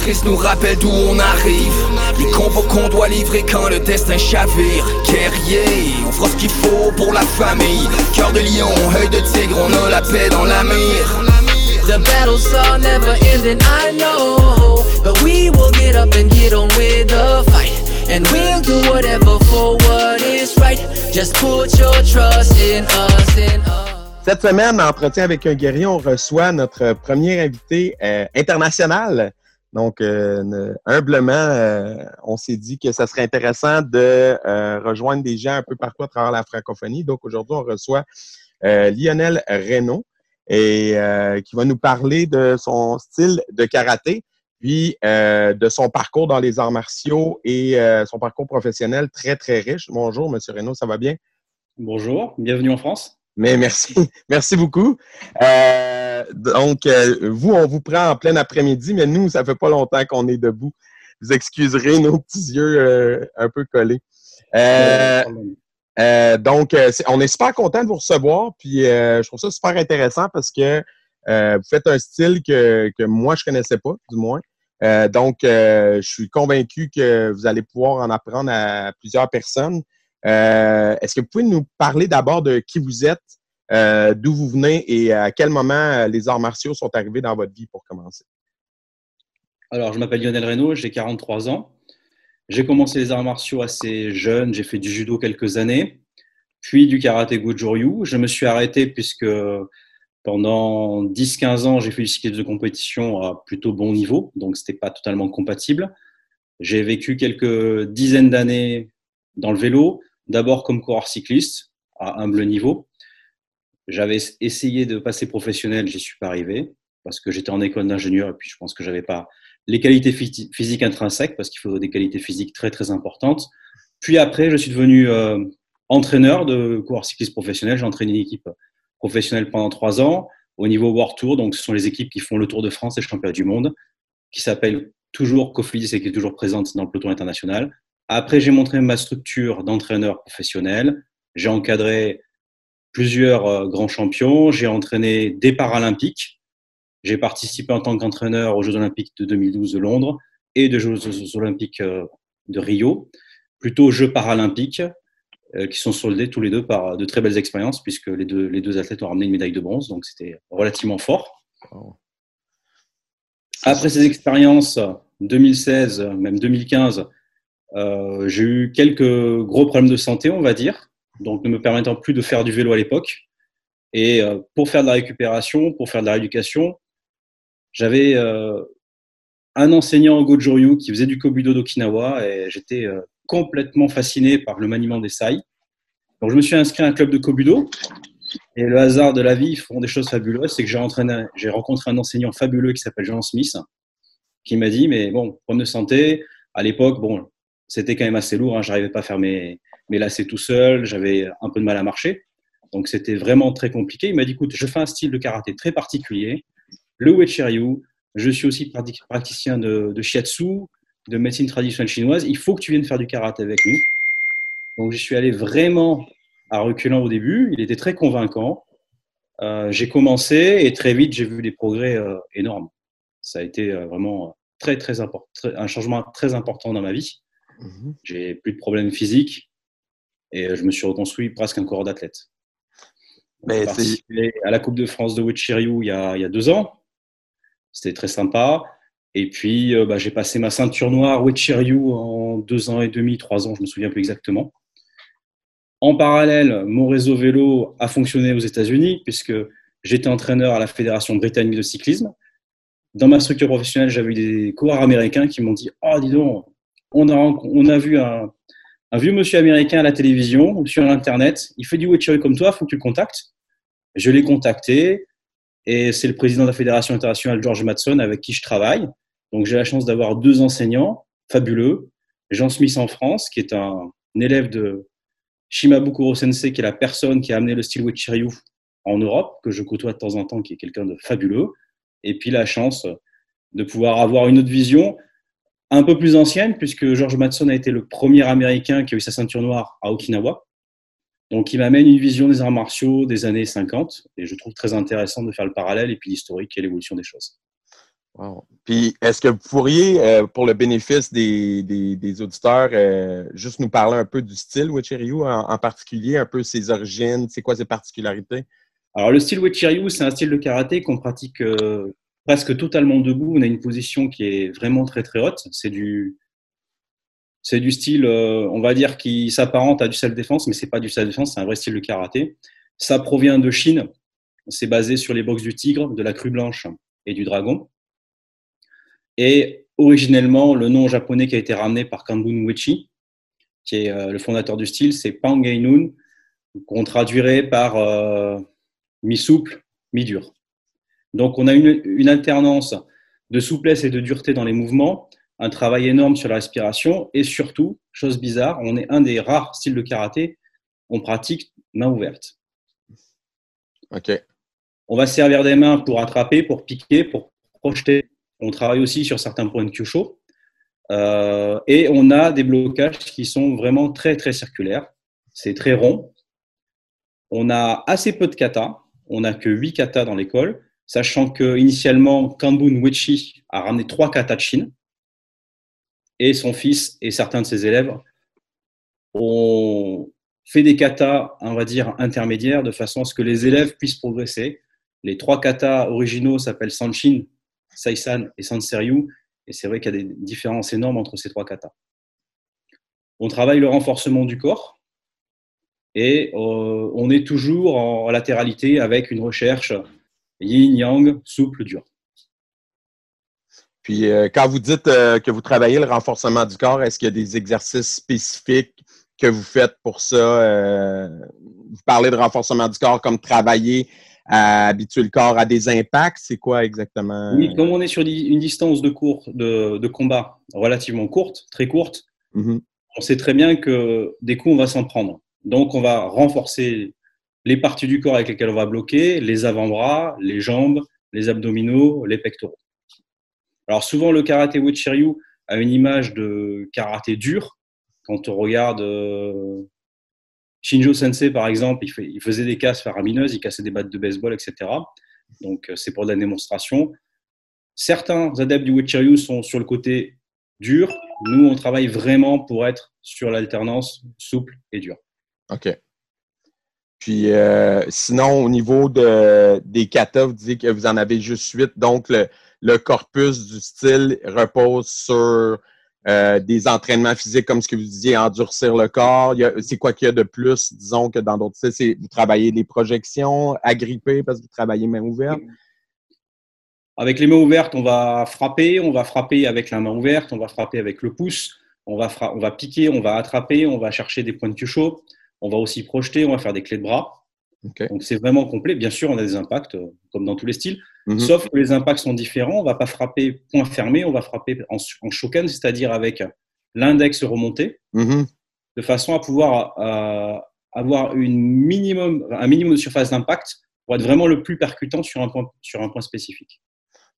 cicatrices nous rappellent d'où on arrive. Les combos qu'on doit livrer quand le destin chavire. Guerrier, on fera ce qu'il faut pour la famille. Cœur de lion, œil de tigre, on a la paix dans la mire. The battles are never ending, I know. But we will get up and get on with the fight. And we'll do whatever for what is right. Just put your trust in us, in us. Cette semaine, Entretien avec un guerrier, on reçoit notre premier invité euh, international. Donc, euh, humblement, euh, on s'est dit que ça serait intéressant de euh, rejoindre des gens un peu partout à travers la francophonie. Donc, aujourd'hui, on reçoit Lionel Reynaud et qui va nous parler de son style de karaté, puis de son parcours dans les arts martiaux et son parcours professionnel très, très riche. Bonjour, Monsieur Reynaud, ça va bien? Bonjour, bienvenue en France. Mais merci, merci beaucoup. Euh, donc, euh, vous, on vous prend en plein après-midi, mais nous, ça fait pas longtemps qu'on est debout. Vous excuserez nos petits yeux euh, un peu collés. Euh, euh, donc, on est super content de vous recevoir, puis je trouve ça super intéressant parce que vous faites un style que, que moi, je connaissais pas, du moins. donc, je suis convaincu que vous allez pouvoir en apprendre à plusieurs personnes. Euh, Est-ce que vous pouvez nous parler d'abord de qui vous êtes, euh, d'où vous venez et à quel moment les arts martiaux sont arrivés dans votre vie pour commencer? Alors, je m'appelle Lionel Reynaud, j'ai 43 ans. J'ai commencé les arts martiaux assez jeune, j'ai fait du judo quelques années, puis du karaté Goju-Ryu. Je me suis arrêté puisque pendant 10-15 ans, j'ai fait du cyclisme de compétition à plutôt bon niveau, donc ce n'était pas totalement compatible. J'ai vécu quelques dizaines d'années dans le vélo, d'abord comme coureur cycliste à humble niveau. J'avais essayé de passer professionnel, j'y suis pas arrivé parce que j'étais en école d'ingénieur et puis je pense que j'avais pas les qualités physiques intrinsèques parce qu'il faut des qualités physiques très très importantes. Puis après, je suis devenu euh, entraîneur de coureur cycliste professionnel. J'ai entraîné une équipe professionnelle pendant trois ans au niveau World Tour. Donc, ce sont les équipes qui font le Tour de France et le championnat du monde, qui s'appelle toujours Cofidis et qui est toujours présente dans le peloton international. Après, j'ai montré ma structure d'entraîneur professionnel. J'ai encadré plusieurs euh, grands champions. J'ai entraîné des Paralympiques. J'ai participé en tant qu'entraîneur aux Jeux Olympiques de 2012 de Londres et de Jeux Olympiques euh, de Rio, plutôt Jeux Paralympiques, euh, qui sont soldés tous les deux par de très belles expériences, puisque les deux, les deux athlètes ont ramené une médaille de bronze, donc c'était relativement fort. Après ces expériences, 2016, même 2015, euh, j'ai eu quelques gros problèmes de santé, on va dire, donc ne me permettant plus de faire du vélo à l'époque. Et euh, pour faire de la récupération, pour faire de la rééducation, j'avais euh, un enseignant au Goju qui faisait du Kobudo d'Okinawa et j'étais euh, complètement fasciné par le maniement des sai. Donc je me suis inscrit à un club de Kobudo et le hasard de la vie font des choses fabuleuses. C'est que j'ai j'ai rencontré un enseignant fabuleux qui s'appelle Jean Smith qui m'a dit mais bon problème de santé à l'époque bon c'était quand même assez lourd. Hein. J'arrivais pas à faire mes, mes lacets tout seul. J'avais un peu de mal à marcher. Donc, c'était vraiment très compliqué. Il m'a dit, écoute, je fais un style de karaté très particulier, le Wechiryu. Je suis aussi praticien de, de shiatsu, de médecine traditionnelle chinoise. Il faut que tu viennes faire du karaté avec nous. Donc, je suis allé vraiment à reculant au début. Il était très convaincant. Euh, j'ai commencé et très vite, j'ai vu des progrès euh, énormes. Ça a été euh, vraiment très, très important, un changement très important dans ma vie. Mmh J'ai plus de problèmes physiques et je me suis reconstruit presque un corps d'athlète. J'ai participé à la Coupe de France de Wichiryu il y a, il y a deux ans. C'était très sympa. Et puis, euh, bah, j'ai passé ma ceinture noire Wichiryu en deux ans et demi, trois ans, je me souviens plus exactement. En parallèle, mon réseau vélo a fonctionné aux États-Unis puisque j'étais entraîneur à la Fédération britannique de cyclisme. Dans ma structure professionnelle, j'avais eu des coureurs américains qui m'ont dit Oh, dis donc, on a, on a vu un, un, vieux monsieur américain à la télévision, sur Internet. Il fait du Wetchery comme toi, il faut que tu le contactes. Je l'ai contacté et c'est le président de la Fédération internationale, George Matson, avec qui je travaille. Donc j'ai la chance d'avoir deux enseignants fabuleux. Jean Smith en France, qui est un, élève de Shimabukuro Sensei, qui est la personne qui a amené le style Wetchiryu en Europe, que je côtoie de temps en temps, qui est quelqu'un de fabuleux. Et puis la chance de pouvoir avoir une autre vision un peu plus ancienne, puisque George Matson a été le premier Américain qui a eu sa ceinture noire à Okinawa. Donc, il m'amène une vision des arts martiaux des années 50, et je trouve très intéressant de faire le parallèle et puis l'historique et l'évolution des choses. Puis, est-ce que vous pourriez, euh, pour le bénéfice des, auditeurs, euh, juste nous parler un peu du style Wichiryu en, particulier, un peu ses origines, c'est quoi ses particularités? Alors, le style Wichiryu, c'est un style de karaté qu'on pratique euh, presque totalement debout. On a une position qui est vraiment très très haute. C'est du, c'est du style, on va dire, qui s'apparente à du self-défense, mais c'est pas du self-défense, c'est un vrai style de karaté. Ça provient de Chine. C'est basé sur les box du tigre, de la crue blanche et du dragon. Et originellement, le nom japonais qui a été ramené par Kanbun Uechi, qui est euh, le fondateur du style, c'est Pangainun, qu'on traduirait par euh, mi-souple, mi-dur. Donc on a une, une, alternance de souplesse et de dureté dans les mouvements, un travail énorme sur la respiration et surtout, chose bizarre, on est un des rares styles de karaté, on pratique main ouverte. Ok. On va servir des mains pour attraper, pour piquer, pour projeter on travaille aussi sur certains points de Kyusho. Euh, et on a des blocages qui sont vraiment très, très circulaires. C'est très rond. On a assez peu de katas. On n'a que 8 katas dans l'école, sachant que initialement, Kanbun Wechi a ramené 3 katas de Chine. Et son fils et certains de ses élèves ont fait des katas, on va dire, intermédiaires, de façon à ce que les élèves puissent progresser. Les trois katas originaux s'appellent Sanshin, Saisan et Sanseryu. Et c'est vrai qu'il y a des différences énormes entre ces trois katas. On travaille le renforcement du corps et euh, on est toujours en latéralité avec une recherche yin-yang, souple, dur. Puis euh, quand vous dites euh, que vous travaillez le renforcement du corps, est-ce qu'il y a des exercices spécifiques que vous faites pour ça? vous parlez de renforcement du corps comme travailler à habituer le corps à des impacts? C'est quoi exactement? Oui, comme on est sur une distance de, cours, de, combat relativement courte, très courte, mm-hmm. on sait très bien que des coups, on va s'en prendre. Donc, on va renforcer les parties du corps avec lesquelles on va bloquer, les avant-bras, les jambes, les abdominaux, les pectoraux. Alors, souvent, le karaté Wichiryu a une image de karaté dur. Quand on regarde euh, Shinjo Sensei, par exemple, il, faisait des casses faramineuses, il cassait des battes de baseball, etc. Donc, euh, c'est pour la démonstration. Certains adeptes du Wichiryu sont sur le côté dur. Nous, on travaille vraiment pour être sur l'alternance souple et dur. OK. Puis, euh, sinon, au niveau de, des katas, vous dites que vous en avez juste huit. Donc, le, corpus du style repose sur euh, des entraînements physiques comme ce que vous disiez, endurcir le corps. C'est quoi qu'il y a de plus, disons, que dans d'autres styles? Vous travaillez les projections, agripper parce que vous travaillez main ouverte? Avec les mains ouvertes, on va frapper, on va frapper avec la main ouverte, on va frapper avec le pouce, on va, on va piquer, on va attraper, on va chercher des points de chaud, on va aussi projeter, on va faire des clés de bras. Donc c'est vraiment complet. Bien sûr, on a des impacts, euh, comme dans tous les styles, mhm. sauf que les impacts sont différents. On ne va pas frapper point fermé, on va frapper en, en shoken, c'est-à-dire avec l'index remonté, mhm. de façon à pouvoir euh, avoir une minimum, un minimum de surface d'impact pour être vraiment le plus percutant sur un point, sur un point spécifique.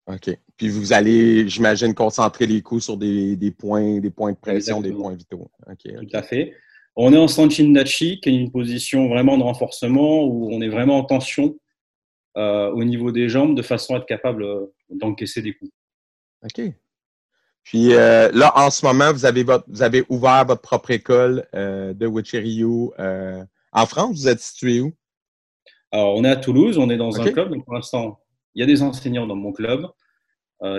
OK. Puis vous allez, j'imagine, concentrer les coups sur des, des, points, des points de pression, des points vitaux. Tout à fait. On est en Sanchin Nachi, qui est une position vraiment de renforcement où on est vraiment en tension euh, au niveau des jambes de façon à être capable euh, d'encaisser des coups. OK. Puis euh, là, en ce moment, vous avez, votre, vous avez ouvert votre propre école de Wichiryu en France. Vous êtes situé où? Alors, on est à Toulouse, on est dans un club. Donc, pour l'instant, il y a des enseignants dans mon club.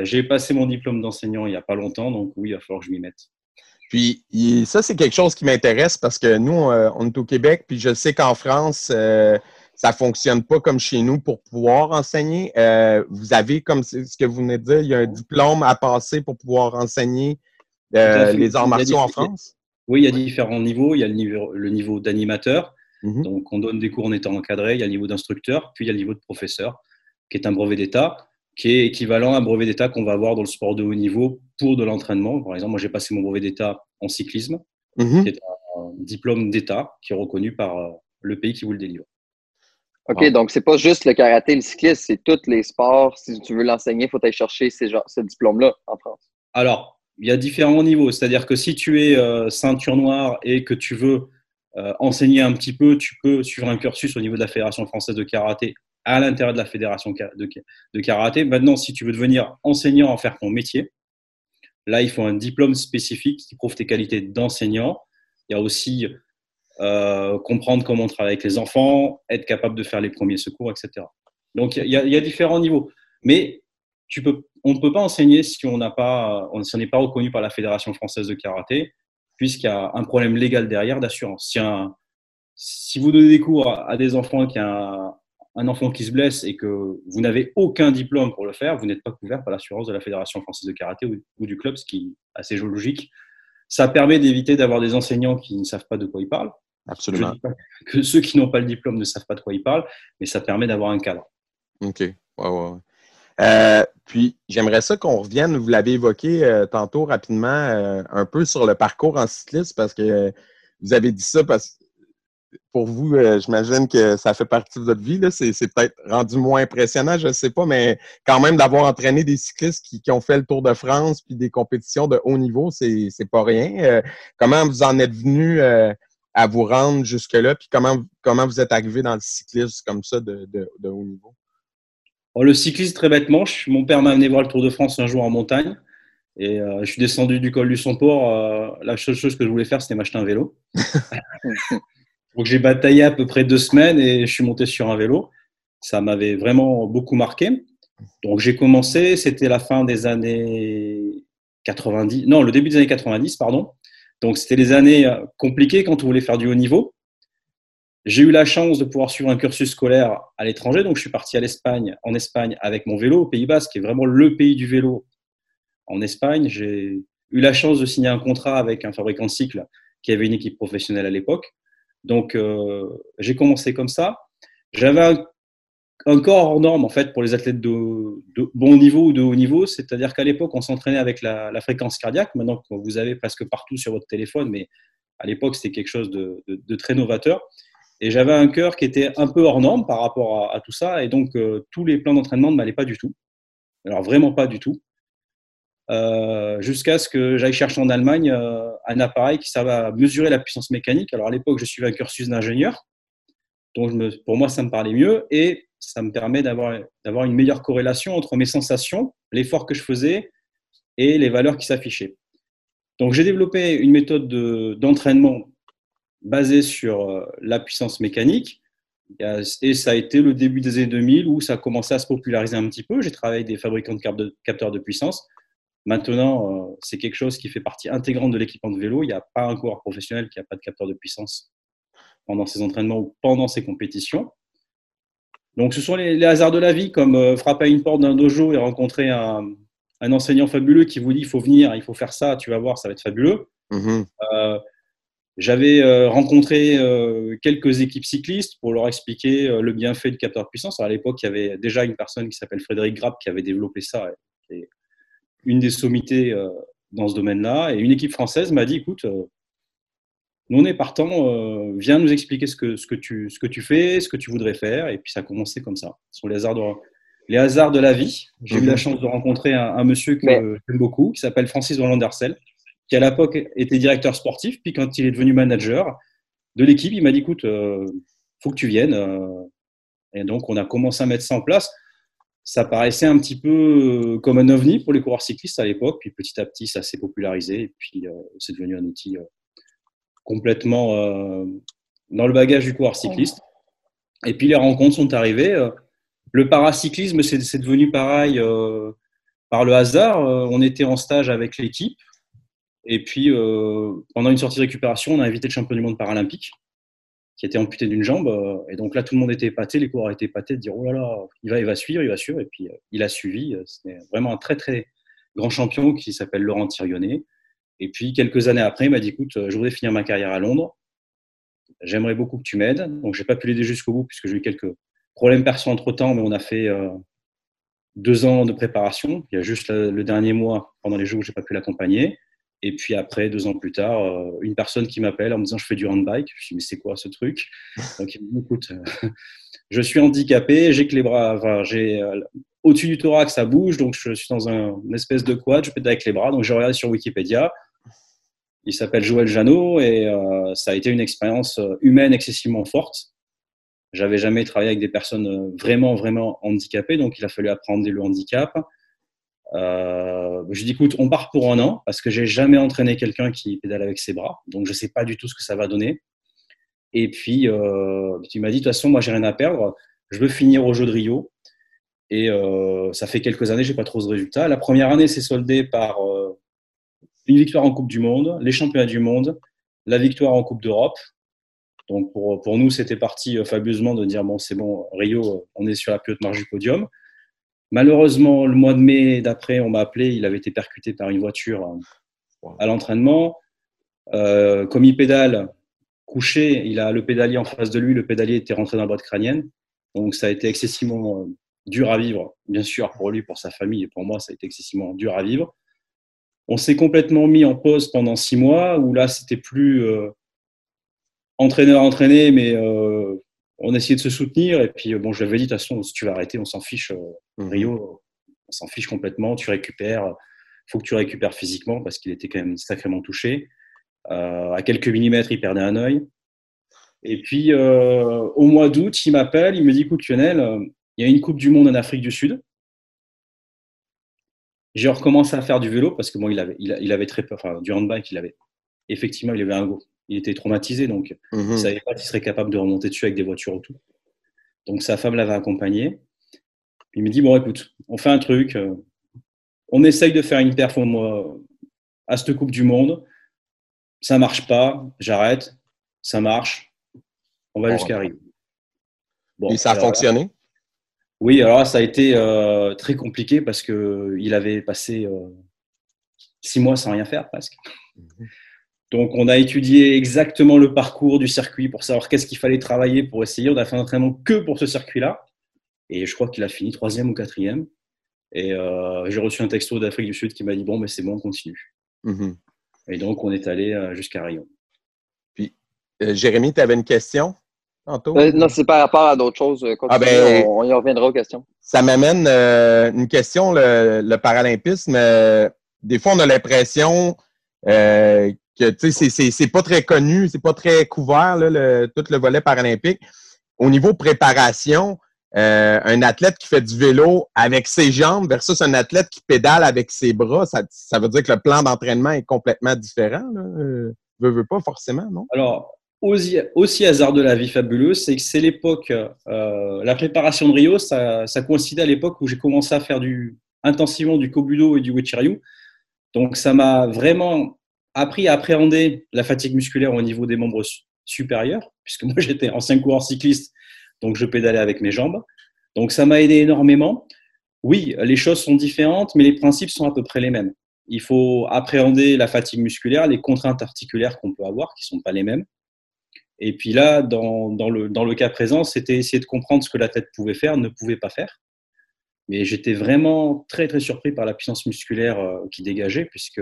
J'ai passé mon diplôme d'enseignant il n'y a pas longtemps, donc oui, il va falloir que je m'y mette. Puis ça, c'est quelque chose qui m'intéresse parce que nous, euh, on est au Québec, puis je sais qu'en France, euh, ça ne fonctionne pas comme chez nous pour pouvoir enseigner. Euh, vous avez, comme ce que vous venez de dire, il y a un diplôme à passer pour pouvoir enseigner les arts martiaux en France? Oui, il y a différents niveaux. Il y a le niveau, le niveau d'animateur, mm-hmm. donc on donne des cours en étant encadré. Il y a le niveau d'instructeur, puis il y a le niveau de professeur, qui est un brevet d'État qui est équivalent à un brevet d'État qu'on va avoir dans le sport de haut niveau pour de l'entraînement. Par exemple, moi, j'ai passé mon brevet d'État en cyclisme, mhm. qui est un diplôme d'État qui est reconnu par euh, le pays qui vous le délivre. OK, donc c'est pas juste le karaté, le cyclisme, c'est tous les sports. Si tu veux l'enseigner, il faut aller chercher ce diplôme-là en France. Alors, il y a différents niveaux. C'est-à-dire que si tu es euh, ceinture noire et que tu veux euh, enseigner un petit peu, tu peux suivre un cursus au niveau de la Fédération française de karaté à l'intérieur de la fédération de, karaté. Maintenant, si tu veux devenir enseignant, en faire ton métier, là, il faut un diplôme spécifique qui prouve tes qualités d'enseignant. Il y a aussi euh, comprendre comment on travaille avec les enfants, être capable de faire les premiers secours, etc. Donc, il y a, différents niveaux. Mais on ne peut pas enseigner si on n'est pas reconnu par la Fédération française de karaté, puisqu'il y a un problème légal derrière d'assurance. Si, vous donnez des cours à, des enfants qui a un enfant qui se blesse et que vous n'avez aucun diplôme pour le faire, vous n'êtes pas couvert par l'assurance de la Fédération française de karaté ou, du club, ce qui est assez logique. Ça permet d'éviter d'avoir des enseignants qui ne savent pas de quoi ils parlent. Absolument. que ceux qui n'ont pas le diplôme ne savent pas de quoi ils parlent, mais ça permet d'avoir un cadre. OK. Ouais, ouais, euh, puis, j'aimerais ça qu'on revienne, vous l'avez évoqué euh, tantôt rapidement, euh, un peu sur le parcours en cyclisme, parce que vous avez dit ça parce que pour vous, euh, j'imagine que ça fait partie de votre vie. C'est peut-être rendu moins impressionnant, je ne sais pas, mais quand même d'avoir entraîné des cyclistes qui, ont fait le Tour de France puis des compétitions de haut niveau, c'est pas rien. Euh, comment vous en êtes venu euh, à vous rendre jusque-là? Puis comment, comment vous êtes arrivé dans le cyclisme comme ça de, haut niveau? Le cyclisme, très bêtement, mon père m'a amené voir le Tour de France un jour en montagne. Et je suis descendu du col du Somport. la seule chose que je voulais faire, c'était m'acheter un vélo. Donc j'ai bataillé à peu près deux semaines et je suis monté sur un vélo. Ça m'avait vraiment beaucoup marqué. Donc j'ai commencé, c'était la fin des années 90, non, le début des années 90, pardon. Donc c'était les années euh, compliquées quand on voulait faire du haut niveau. J'ai eu la chance de pouvoir suivre un cursus scolaire à l'étranger, donc je suis parti à l'Espagne, en Espagne avec mon vélo au Pays Basque, qui est vraiment le pays du vélo en Espagne. J'ai eu la chance de signer un contrat avec un fabricant de cycles qui avait une équipe professionnelle à l'époque. Donc, euh, j'ai commencé comme ça. J'avais un, corps hors norme, en fait, pour les athlètes de, bon niveau ou de haut niveau. C'est-à-dire qu'à l'époque, on s'entraînait avec la, fréquence cardiaque. Maintenant, vous avez presque partout sur votre téléphone, mais à l'époque, c'était quelque chose de, très novateur. Et j'avais un cœur qui était un peu hors norme par rapport à, tout ça. Et donc, euh, tous les plans d'entraînement ne m'allaient pas du tout. Alors, vraiment pas du tout. Euh, jusqu'à ce que j'aille chercher en Allemagne euh, un appareil qui servait à mesurer la puissance mécanique. Alors à l'époque, je suivais un cursus d'ingénieur, donc pour moi, ça me parlait mieux et ça me permet d'avoir une meilleure corrélation entre mes sensations, l'effort que je faisais et les valeurs qui s'affichaient. Donc j'ai développé une méthode d'entraînement basée sur euh, la puissance mécanique. Et ça a été le début des années 2000 où ça a commencé à se populariser un petit peu. J'ai travaillé avec des fabricants de capteurs de puissance. Maintenant, euh, c'est quelque chose qui fait partie intégrante de l'équipement de vélo. Il n'y a pas un coureur professionnel qui n'a pas de capteur de puissance pendant ses entraînements ou pendant ses compétitions. Donc, ce sont les, hasards de la vie, comme euh, frapper à une porte d'un dojo et rencontrer un, enseignant fabuleux qui vous dit il faut venir, il faut faire ça, tu vas voir, ça va être fabuleux. Mm-hmm. Euh, j'avais rencontré quelques équipes cyclistes pour leur expliquer le bienfait du capteur de puissance. à l'époque, il y avait déjà une personne qui s'appelle Frédéric Grapp qui avait développé ça une des sommités euh, dans ce domaine-là. Et une équipe française m'a dit, écoute, euh, nous on est partant, euh, viens nous expliquer ce que, ce, que tu, ce que tu fais, ce que tu voudrais faire. Et puis ça a commencé comme ça. Ce sont les hasards de, les hasards de la vie. J'ai eu la mhm. chance de rencontrer un, monsieur que j'aime beaucoup, qui s'appelle Francis Roland-Darcel, qui à l'époque était directeur sportif. Puis quand il est devenu manager de l'équipe, il m'a dit, écoute, faut que tu viennes. et donc on a commencé à mettre ça en place ça paraissait un petit peu euh, comme un ovni pour les coureurs cyclistes à l'époque, puis petit à petit, ça s'est popularisé, et puis euh, c'est devenu un outil euh, complètement dans le bagage du coureur cycliste. Et puis les rencontres sont arrivées. Le paracyclisme, c'est devenu pareil par le hasard. On était en stage avec l'équipe, et puis pendant une sortie de récupération, on a invité le champion du monde paralympique qui était amputé d'une jambe. Euh, et donc là, tout le monde était épaté, les coureurs étaient épatés de dire oh là là, il va, il va suivre, il va suivre. Et puis euh, il a suivi. Euh, c'est vraiment un très très grand champion qui s'appelle Laurent Thirionnet. Et puis quelques années après, il m'a dit écoute, je voudrais finir ma carrière à Londres. J'aimerais beaucoup que tu m'aides. Donc j'ai pas pu l'aider jusqu'au bout puisque j'ai eu quelques problèmes perso entre temps, mais on a fait deux ans de préparation. Il y a juste le dernier mois, pendant les jours où j'ai pas pu l'accompagner. Et puis après, deux ans plus tard, euh, une personne qui m'appelle en me disant je fais du handbike. Je me dis mais c'est quoi ce truc? Donc il me dit écoute, euh, je suis handicapé, j'ai que les bras, enfin, j'ai euh, au-dessus du thorax ça bouge, donc je suis dans un, une espèce de quad, je peux avec les bras. Donc j'ai regardé sur Wikipédia. Il s'appelle Joël Janot et ça a été une expérience humaine excessivement forte. J'avais jamais travaillé avec des personnes vraiment, vraiment handicapées, donc il a fallu apprendre le handicap. Euh, je dis écoute, on part pour un an parce que j'ai jamais entraîné quelqu'un qui pédale avec ses bras, donc je sais pas du tout ce que ça va donner. Et puis euh, tu dit de toute façon, moi j'ai rien à perdre, je veux finir au jeu de Rio. Et euh, ça fait quelques années, j'ai pas trop de résultats. La première année s'est soldée par euh, une victoire en Coupe du Monde, les championnats du monde, la victoire en Coupe d'Europe. Donc pour, pour nous, c'était parti fabuleusement de dire bon, c'est bon, Rio, on est sur la plus haute marge du podium. Malheureusement, le mois de mai d'après, on m'a appelé, il avait été percuté par une voiture à l'entraînement. Euh, comme il pédale couché, il a le pédalier en face de lui, le pédalier était rentré dans la boîte crânienne. Donc ça a été excessivement euh, dur à vivre, bien sûr pour lui, pour sa famille et pour moi, ça a été excessivement dur à vivre. On s'est complètement mis en pause pendant six mois où là, c'était plus euh, entraîneur entraîné, mais euh, on essayait de se soutenir. Et puis, bon, je lui avais dit, de toute façon, si tu vas arrêter, on s'en fiche. Euh, Mhm. Rio, on s'en fiche complètement. Tu récupères. Il faut que tu récupères physiquement parce qu'il était quand même sacrément touché. Euh, à quelques millimètres, il perdait un œil. Et puis, euh, au mois d'août, il m'appelle, il me dit, écoute, Lionel, euh, il y a une Coupe du Monde en Afrique du Sud. J'ai recommencé à faire du vélo parce que moi, il avait, il, a- il avait très peur, enfin, du handbike, il avait, effectivement, il avait un go. Il était traumatisé, donc Mhm. il ne savait pas s'il serait capable de remonter dessus avec des voitures autour. Donc sa femme l'avait accompagné. Il me dit bon écoute, on fait un truc, euh, on essaye de faire une perf au mois- à cette Coupe du Monde. Ça marche pas, j'arrête. Ça marche, on va Bon, jusqu'à Rio. Bon, Et ça a alors fonctionné? oui, alors là, ça a été euh, très compliqué parce que il avait passé euh, six mois sans rien faire presque. Donc, on a étudié exactement le parcours du circuit pour savoir qu'est-ce qu'il fallait travailler pour essayer. On a fait un entraînement que pour ce circuit-là. Et je crois qu'il a fini troisième ou quatrième. Et euh, j'ai reçu un texto d'Afrique du Sud qui m'a dit Bon, mais c'est bon, on continue. Mhm. Et donc, on est allé euh, jusqu'à Rio. Euh, Jérémy, tu avais une question tantôt? Euh, non, c'est par rapport à d'autres choses. Ah ben- on, on y reviendra aux questions. Ça m'amène euh, une question, le, le paralympisme. euh, des fois, on a l'impression euh, c'est- pas très connu, c'est pas très couvert, le- tout le volet paralympique. Au niveau préparation, euh, un athlète qui fait du vélo avec ses jambes versus un athlète qui pédale avec ses bras, ça, ça veut dire que le plan d'entraînement est complètement différent. Là. Euh, veut, veut pas forcément, non? Alors, aussi, hasard de la vie fabuleuse, c'est que c'est l'époque, euh, la préparation de Rio, ça, ça coïncidait à l'époque où j'ai commencé à faire du, intensivement du Kobudo et du Wechiryu. Donc, ça m'a vraiment appris à appréhender la fatigue musculaire au niveau des membres su- supérieurs, puisque moi j'étais ancien coureur cycliste, donc je pédalais avec mes jambes. Donc, ça m'a aidé énormément. Oui, les choses sont différentes, mais les principes sont à peu près les mêmes. Il faut appréhender la fatigue musculaire, les contraintes articulaires qu'on peut avoir, qui ne sont pas les mêmes. Et puis là, dans, dans, le, dans le cas présent, c'était essayer de comprendre ce que la tête pouvait faire, ne pouvait pas faire. Mais j'étais vraiment très, très surpris par la puissance musculaire euh, qui dégageait, puisque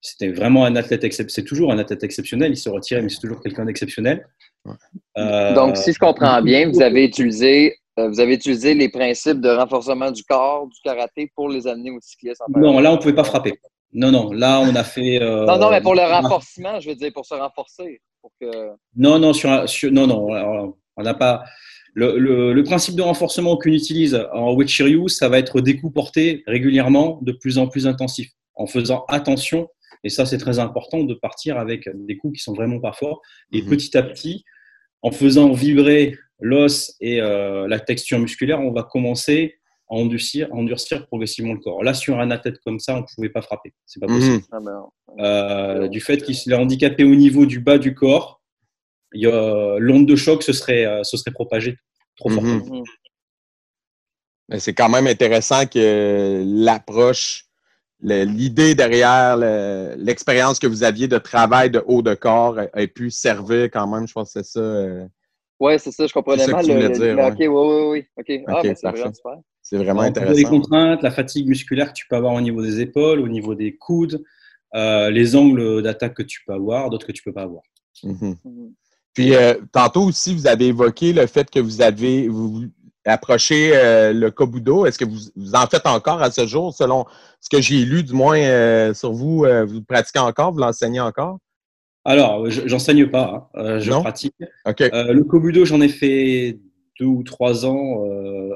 c'était vraiment un athlète exceptionnel. C'est toujours un athlète exceptionnel, il se retirait, mais c'est toujours quelqu'un d'exceptionnel. Euh, Donc, si je comprends bien, vous avez utilisé, euh, vous avez utilisé les principes de renforcement du corps, du karaté pour les amener au cyclisme. en Non, là, on ne pouvait pas frapper. Non, non, là, on a fait. euh, Non, non, mais pour le renforcement, je veux dire, pour se renforcer. Pour que... Non, non, sur, sur- non, non, on n'a pas. Le, le- le principe de renforcement qu'on utilise en Wechiryu, ça va être des coups portés régulièrement, de plus en plus intensifs, en faisant attention, et ça c'est très important, de partir avec des coups qui sont vraiment pas forts, et Mhm. petit à petit, en faisant vibrer l'os et euh, la texture musculaire, on va commencer à endurcir, à endurcir progressivement le corps. Là, sur un athlète comme ça, on ne pouvait pas frapper, c'est pas possible. Mhm. Ah, ben. Euh, du fait qu'il est handicapé au niveau du bas du corps, il y a- l'onde de choc se serait, euh, se serait propagée trop Mhm. fortement. C'est quand même intéressant que l'approche, le- l'idée derrière le- l'expérience que vous aviez de travail de haut de corps ait- pu servir quand même. Je pense que c'est ça. euh, Ouais, c'est ça, je comprenais C'est ça que mal. tu le- voulais le- dire, ouais. OK, oui, oui, oui. Ah, ben, c'est vraiment super. C'est vraiment Alors, Les intéressant. contraintes, la fatigue musculaire que tu peux avoir au niveau des épaules, au niveau des coudes, euh, les angles d'attaque que tu peux avoir, d'autres que tu peux pas avoir. Mhm. Mhm. Puis euh, tantôt aussi, vous avez évoqué le fait que vous avez vous approché euh, le Kobudo. Est-ce que vous, vous en faites encore à ce jour, selon ce que j'ai lu, du moins euh, sur vous, euh, vous le pratiquez encore, vous l'enseignez encore? Alors, je- j'enseigne pas, hein, euh, je Non? pratique. Euh, le Kobudo, j'en ai fait deux ou trois ans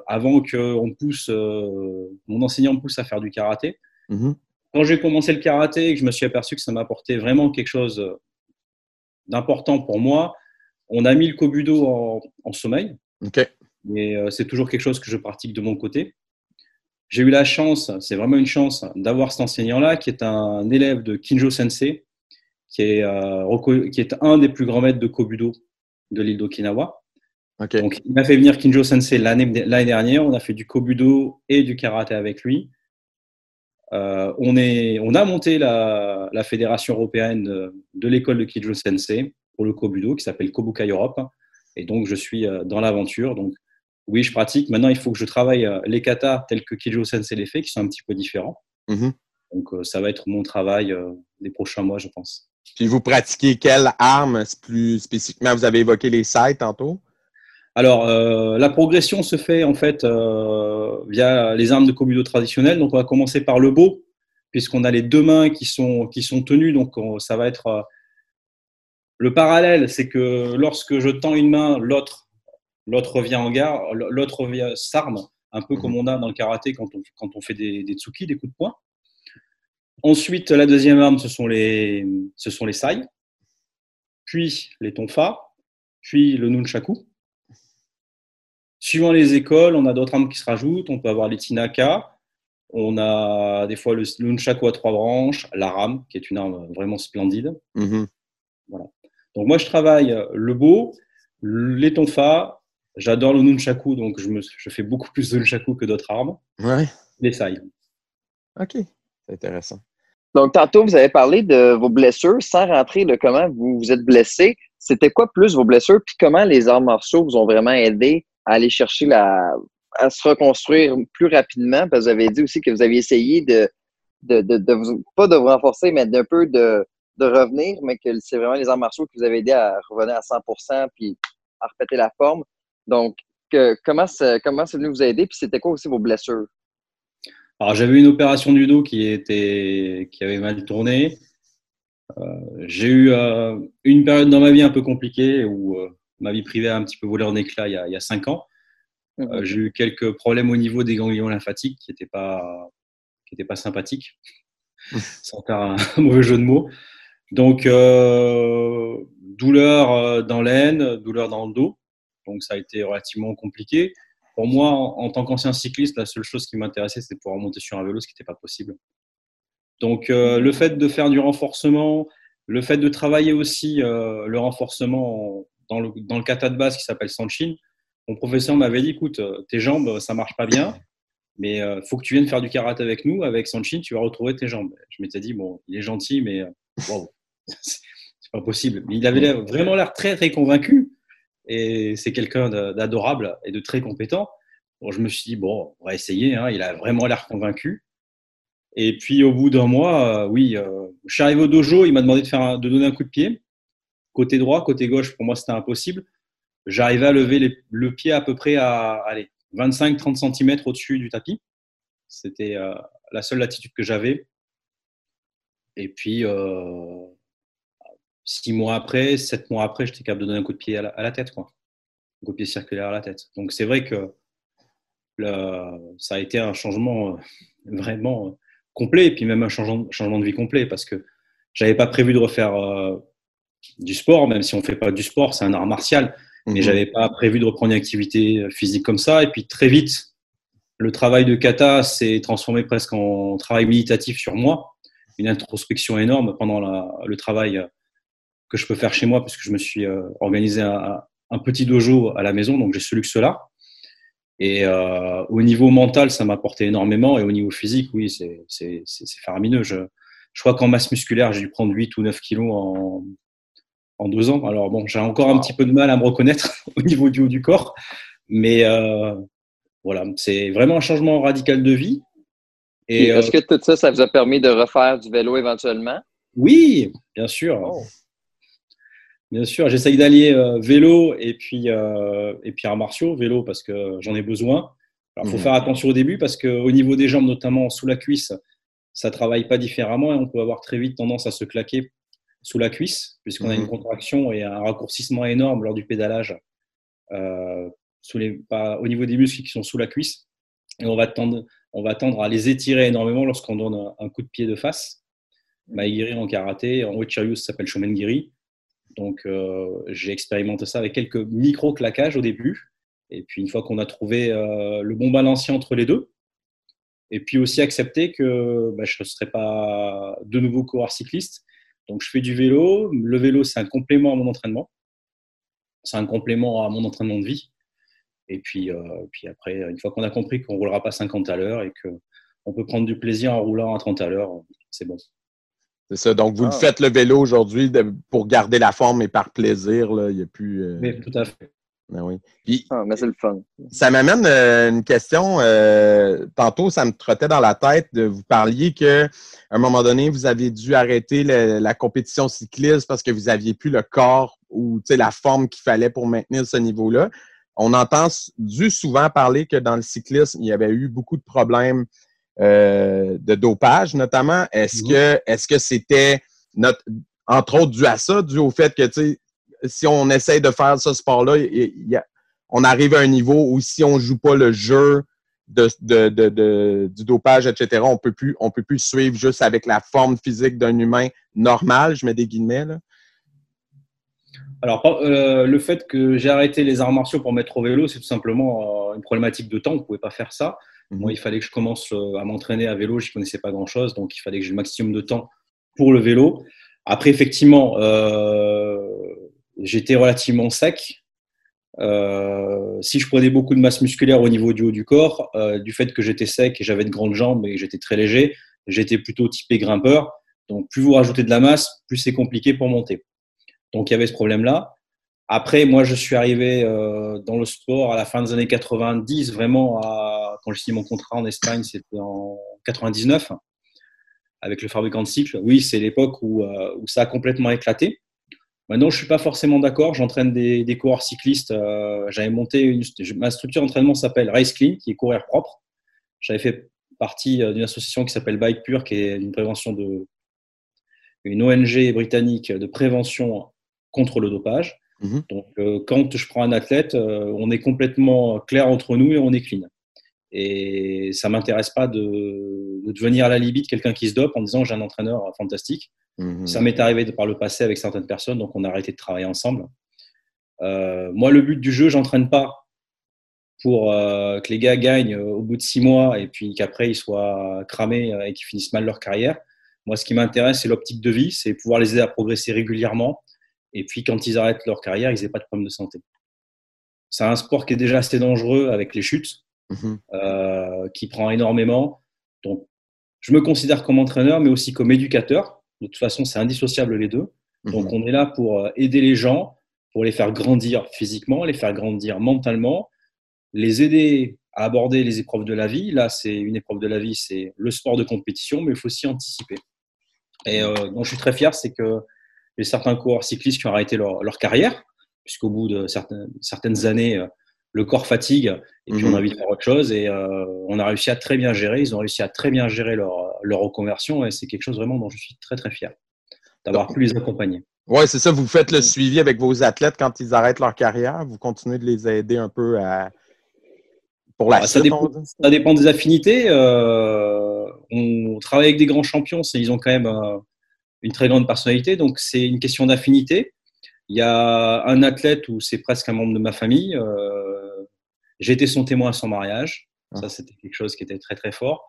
avant que on pousse, mon enseignant me pousse à faire du karaté. Mhm. Quand j'ai commencé le karaté et que je me suis aperçu que ça m'apportait vraiment quelque chose d'important pour moi, on a mis le kobudo en, en sommeil. Mais c'est toujours quelque chose que je pratique de mon côté. J'ai eu la chance, c'est vraiment une chance, d'avoir cet enseignant-là qui est un élève de Kinjo Sensei, qui est, euh, qui est un des plus grands maîtres de Kobudo de l'île d'Okinawa. Donc, il m'a fait venir Kinjo Sensei l'année dernière. On a fait du Kobudo et du karaté avec lui. Euh, on, est, on a monté la, la fédération européenne de, l'école de Kinjo Sensei pour le Kobudo qui s'appelle Kobukai Europe. Et donc, je suis euh, dans l'aventure. Donc, oui, je pratique. Maintenant, il faut que je travaille euh, les katas tels que Kijo Sensei les fait, qui sont un petit peu différents. Mhm. Donc, euh, ça va être mon travail euh, des prochains mois, je pense. Puis, vous pratiquez quelle arme plus spécifiquement? Vous avez évoqué les sites tantôt. Alors, la progression se fait en fait via les armes de Kobudo traditionnelles. Donc, on va commencer par le beau, puisqu'on a les deux mains qui sont, qui sont tenues. Donc, ça va être. le parallèle, c'est que lorsque je tends une main, l'autre l'autre revient en gare, l'autre revient s'arme, un peu comme mhm. on a dans le karaté quand on, quand on fait des, des tsuki, des coups de poing. Ensuite, la deuxième arme, ce sont les, ce sont les sai, puis les tonfa, puis le nunchaku. Suivant les écoles, on a d'autres armes qui se rajoutent. On peut avoir les tinaka, on a des fois le nunchaku à trois branches, la rame, qui est une arme vraiment splendide. Mhm. Voilà. Donc moi, je travaille le beau, les tonfa, J'adore le nunchaku, donc je, me, je, fais beaucoup plus de nunchaku que d'autres armes. Ouais. Les sai. OK, c'est intéressant. Donc, tantôt, vous avez parlé de vos blessures sans rentrer de comment vous vous êtes blessé. C'était quoi plus vos blessures, puis comment les arts martiaux vous ont vraiment aidé à aller chercher la. à se reconstruire plus rapidement? Parce que vous avez dit aussi que vous aviez essayé de. de, de, de vous, pas de vous renforcer, mais d'un peu de, de revenir, mais que c'est vraiment les arts martiaux qui vous avaient aidé à revenir à 100% puis à répéter la forme. Donc, comment c'est comment venu vous aider? Puis c'était quoi aussi vos blessures? Alors, j'avais une opération du dos qui, était, qui avait mal tourné. Euh, j'ai eu euh, une période dans ma vie un peu compliquée où euh, ma vie privée a un petit peu volé en éclat il y a, il y a cinq ans. Mhm. j'ai eu quelques problèmes au niveau des ganglions lymphatiques qui n'étaient pas, qui pas sympathiques, sans faire un mauvais jeu de mots. Donc, douleur dans l'aine, douleur dans le dos donc ça a été relativement compliqué. Pour moi, en, tant qu'ancien cycliste, la seule chose qui m'intéressait, c'était de pouvoir monter sur un vélo, ce qui n'était pas possible. Donc euh, le fait de faire du renforcement, le fait de travailler aussi euh, le renforcement dans le, dans kata de base qui s'appelle Sanchin, mon professeur m'avait dit, écoute, euh, tes jambes, ça marche pas bien, mais il faut que tu viennes faire du karaté avec nous, avec Sanchin, tu vas retrouver tes jambes. Je m'étais dit, bon, il est gentil, mais c'est pas possible. Mais il avait vraiment l'air très, très convaincu et c'est quelqu'un d'adorable et de très compétent. je me suis dit, bon, on va essayer, hein. il a vraiment l'air convaincu. Et puis au bout d'un mois, euh, oui, euh, je suis arrivé au dojo, il m'a demandé de, faire de donner un coup de pied. Côté droit, côté gauche, pour moi, c'était impossible. J'arrivais à lever le pied à peu près à 25-30 cm au-dessus du tapis. C'était euh, la seule latitude que j'avais. Et puis, six mois après, sept mois après, j'étais capable de donner un coup de pied à la, tête, quoi. Un coup de pied circulaire à la tête. Donc c'est vrai que ça a été un changement euh, vraiment euh, complet, et puis même un changement, changement de vie complet, parce que j'avais pas prévu de refaire euh, du sport, même si on fait pas du sport, c'est un art martial, mais mhm. j'avais pas prévu de reprendre une activité physique comme ça. Et puis très vite, le travail de kata s'est transformé presque en travail méditatif sur moi, une introspection énorme pendant le travail que je peux faire chez moi, puisque je me suis euh, organisé un, petit dojo à la maison, donc j'ai ce luxe-là. Et euh, au niveau mental, ça m'a apporté énormément. Et au niveau physique, oui, c'est faramineux. Je, je crois qu'en masse musculaire, j'ai dû prendre 8 ou 9 kilos en, en deux ans. Alors bon, j'ai encore un petit peu de mal à me reconnaître au niveau du haut du corps. Mais euh, voilà, c'est vraiment un changement radical de vie. Et Est-ce que tout ça, ça vous a permis de refaire du vélo éventuellement? Oui, bien sûr. Oh. Bien sûr, j'essaye d'allier euh, vélo et puis, euh, et puis arts martiaux. Vélo parce que j'en ai besoin. Alors, il faut mhm. faire attention au début parce qu'au niveau des jambes, notamment sous la cuisse, ça ne travaille pas différemment et on peut avoir très vite tendance à se claquer sous la cuisse puisqu'on a une mhm. contraction et un raccourcissement énorme lors du pédalage euh, sous les, pas, au niveau des muscles qui sont sous la cuisse. Et on va tendre, on va tendre à les étirer énormément lorsqu'on donne un, coup de pied de face. Maigiri en karaté, en Ochiryu, ça s'appelle Shomengiri. Donc, euh, j'ai expérimenté ça avec quelques micro-claquages au début. Et puis, une fois qu'on a trouvé euh, le bon balancier entre les deux, et puis aussi accepter que bah, je ne serai pas de nouveau coureur cycliste. Donc, je fais du vélo. Le vélo, c'est un complément à mon entraînement. C'est un complément à mon entraînement de vie. Et puis, euh, puis après, une fois qu'on a compris qu'on ne roulera pas 50 à l'heure et qu'on peut prendre du plaisir en roulant à 30 à l'heure, c'est bon. C'est ça. Donc, vous le ah. faites le vélo aujourd'hui pour garder la forme et par plaisir. Là. Il n'y a plus. Euh, oui, tout à fait. Ben oui. ah, mais c'est le fun. Ça m'amène euh, une question. Euh, tantôt, ça me trottait dans la tête de vous parliez qu'à un moment donné, vous aviez dû arrêter la compétition cycliste parce que vous n'aviez plus le corps ou la forme qu'il fallait pour maintenir ce niveau-là. On entend dû souvent parler que dans le cyclisme, il y avait eu beaucoup de problèmes euh, de dopage, notamment. Est-ce mhm. que est-ce que c'était notre entre autres dû à ça, dû au fait que si on essaye de faire ce sport-là, on arrive à un niveau où si on ne joue pas le jeu de, du dopage, etc., on peut plus, on peut plus suivre juste avec la forme physique d'un humain normal, je mets des guillemets. Alors, euh, le fait que j'ai arrêté les arts martiaux pour mettre au vélo, c'est tout simplement euh, une problématique de temps. On ne pouvait pas faire ça. Moi, il fallait que je commence euh, à m'entraîner à vélo. Je ne connaissais pas grand-chose, donc il fallait que j'ai le maximum de temps pour le vélo. Après, effectivement, euh, j'étais relativement sec. Euh, si je prenais beaucoup de masse musculaire au niveau du haut du corps, du fait que j'étais sec et j'avais de grandes jambes et j'étais très léger, j'étais plutôt typé grimpeur. Donc, plus vous rajoutez de la masse, plus c'est compliqué pour monter. Donc, il y avait ce problème-là. Après, moi, je suis arrivé dans le sport à la fin des années 90, vraiment à quand j'ai signé mon contrat en Espagne, c'était en 99 avec le fabricant de cycles. Oui, c'est l'époque où, euh, où, ça a complètement éclaté. Maintenant, je ne suis pas forcément d'accord. J'entraîne des, des, coureurs cyclistes. Euh, j'avais monté une, ma structure d'entraînement s'appelle Race Clean, qui est courir propre. J'avais fait partie euh, d'une association qui s'appelle Bike Pure, qui est une prévention de une ONG britannique de prévention contre le dopage. Mhm. Donc, quand je prends un athlète, on est complètement clair entre nous et on est clean. Et ça m'intéresse pas de, devenir à la limite quelqu'un qui se dope en disant j'ai un entraîneur fantastique. Mhm. Ça m'est arrivé par le passé avec certaines personnes, donc on a arrêté de travailler ensemble. Euh, moi, le but du jeu, j'entraîne pas pour euh, que les gars gagnent au bout de six mois et puis qu'après ils soient cramés et qu'ils finissent mal leur carrière. Moi, ce qui m'intéresse, c'est l'optique de vie, c'est pouvoir les aider à progresser régulièrement. Et puis, quand ils arrêtent leur carrière, ils n'aient pas de problème de santé. C'est un sport qui est déjà assez dangereux avec les chutes. Mhm. Euh, qui prend énormément. Donc, je me considère comme entraîneur, mais aussi comme éducateur. De toute façon, c'est indissociable les deux. Donc, mhm. on est là pour euh, aider les gens, pour les faire grandir physiquement, les faire grandir mentalement, les aider à aborder les épreuves de la vie. Là, c'est une épreuve de la vie, c'est le sport de compétition, mais il faut aussi anticiper. Et euh, donc, je suis très fier, c'est que j'ai certains coureurs cyclistes qui ont arrêté leur, leur carrière, puisqu'au bout de certaines, certaines années, le corps fatigue et puis on a mhm. envie de faire autre chose. Et euh, on a réussi à très bien gérer. Ils ont réussi à très bien gérer leur, leur reconversion et c'est quelque chose vraiment dont je suis très très fier d'avoir pu les accompagner. Oui, c'est ça. Vous faites le suivi avec vos athlètes quand ils arrêtent leur carrière. Vous continuez de les aider un peu à pour la bah, ça, dépend, ça, dépend, des affinités. Euh, on travaille avec des grands champions. Ils ont quand même euh, une très grande personnalité. Donc c'est une question d'affinité. Il y a un athlète où c'est presque un membre de ma famille. Euh, j'ai été son témoin à son mariage. Ah. Ça, c'était quelque chose qui était très, très fort.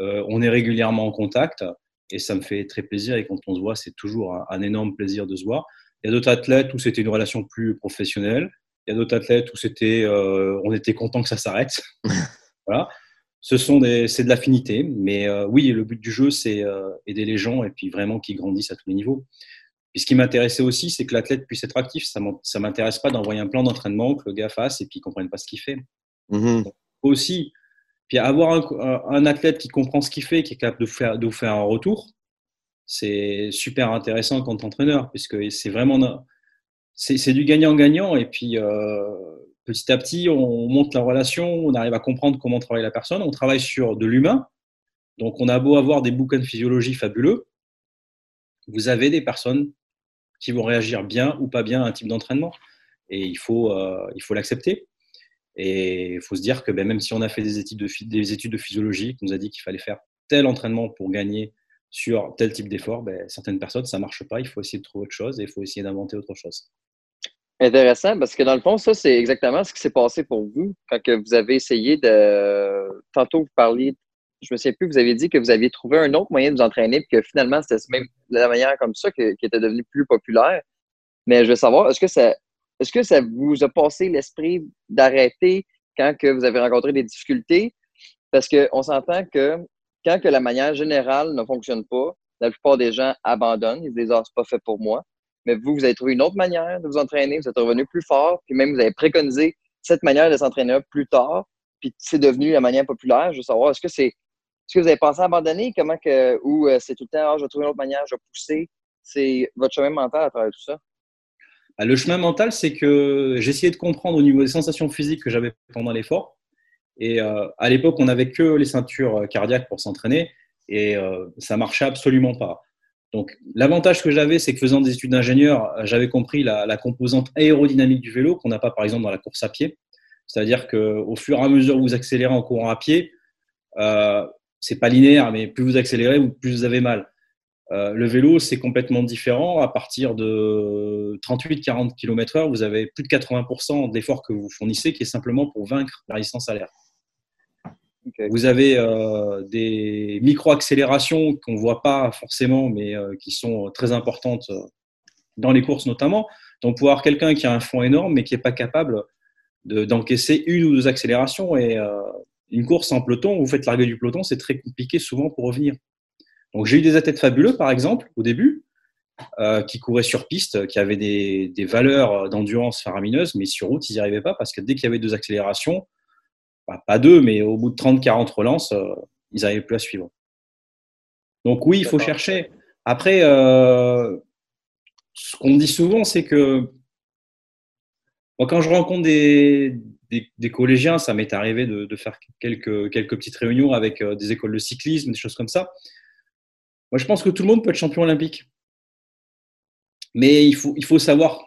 Euh, on est régulièrement en contact et ça me fait très plaisir. Et quand on se voit, c'est toujours un, énorme plaisir de se voir. Il y a d'autres athlètes où c'était une relation plus professionnelle. Il y a d'autres athlètes où c'était, euh, on était content que ça s'arrête. voilà. Ce sont des, c'est de l'affinité. Mais oui, le but du jeu, c'est aider les gens et puis vraiment qu'ils grandissent à tous les niveaux. Puis ce qui m'intéressait aussi, c'est que l'athlète puisse être actif. Ça ne m'intéresse pas d'envoyer un plan d'entraînement, que le gars fasse et puis ne comprenne pas ce qu'il fait. Mm-hmm. aussi, puis avoir un, athlète qui comprend ce qu'il fait, qui est capable de, faire, de vous faire un retour, c'est super intéressant quand entraîneur, puisque c'est vraiment c'est du gagnant-gagnant. Et puis euh, petit à petit, on monte la relation, on arrive à comprendre comment travaille la personne. On travaille sur de l'humain. Donc on a beau avoir des bouquins de physiologie fabuleux, vous avez des personnes vont réagir bien ou pas bien à un type d'entraînement. Et il faut euh, il faut l'accepter. Et il faut se dire que ben, même si on a fait des études de, des études de physiologie, qui nous a dit qu'il fallait faire tel entraînement pour gagner sur tel type d'effort, ben, certaines personnes, ça ne marche pas. Il faut essayer de trouver autre chose et il faut essayer d'inventer autre chose. Intéressant, parce que dans le fond, ça, c'est exactement ce qui s'est passé pour vous quand vous avez essayé de. Tantôt, vous parliez, je me souviens plus, vous avez dit que vous aviez trouvé un autre moyen de vous entraîner, et que finalement, c'était même la manière comme ça qui était devenue plus populaire. Mais je veux savoir, est-ce que ça, est-ce que ça vous a passé l'esprit d'arrêter quand que vous avez rencontré des difficultés? Parce qu'on s'entend que quand que la manière générale ne fonctionne pas, la plupart des gens abandonnent. Ils se disent, ah, c'est pas fait pour moi. Mais vous, vous avez trouvé une autre manière de vous entraîner. Vous êtes revenu plus fort. Puis même, vous avez préconisé cette manière de s'entraîner plus tard. Puis c'est devenu la manière populaire. Je veux savoir, est-ce que c'est, est-ce que vous avez pensé à abandonner? Comment que, ou euh, c'est tout le temps, ah, je vais trouver une autre manière, je vais pousser. C'est votre chemin mental à travers tout ça? Bah, le chemin mental, c'est que j'essayais de comprendre au niveau des sensations physiques que j'avais pendant l'effort. Et euh, à l'époque, on n'avait que les ceintures euh, cardiaques pour s'entraîner et euh, ça marchait absolument pas. Donc, l'avantage que j'avais, c'est que faisant des études d'ingénieur, j'avais compris la, composante aérodynamique du vélo qu'on n'a pas, par exemple, dans la course à pied. C'est-à-dire qu'au fur et à mesure où vous accélérez en courant à pied, c'est pas linéaire, mais plus vous accélérez, plus vous avez mal. Euh, le vélo, c'est complètement différent. À partir de 38-40 km/h, vous avez plus de 80% d'effort que vous fournissez qui est simplement pour vaincre la résistance à l'air. Vous avez euh, des micro-accélérations qu'on ne voit pas forcément, mais euh, qui sont très importantes dans les courses notamment. Donc, pour avoir quelqu'un qui a un fond énorme, mais qui n'est pas capable d'encaisser une ou deux accélérations, et une course en peloton, vous faites l'arrivée du peloton, c'est très compliqué souvent pour revenir. Donc j'ai eu des athlètes fabuleux, par exemple, au début, euh, qui couraient sur piste, qui avaient des, valeurs d'endurance faramineuses, mais sur route, ils n'y arrivaient pas parce que dès qu'il y avait deux accélérations, bah, pas deux, mais au bout de 30-40 relances, euh, ils n'arrivaient plus à suivre. Donc oui, il faut chercher. Après, euh, ce qu'on me dit souvent, c'est que quand je rencontre des, collégiens, ça m'est arrivé de, faire quelques, quelques petites réunions avec des écoles de cyclisme, des choses comme ça. Moi, je pense que tout le monde peut être champion olympique. Mais il faut, il faut savoir,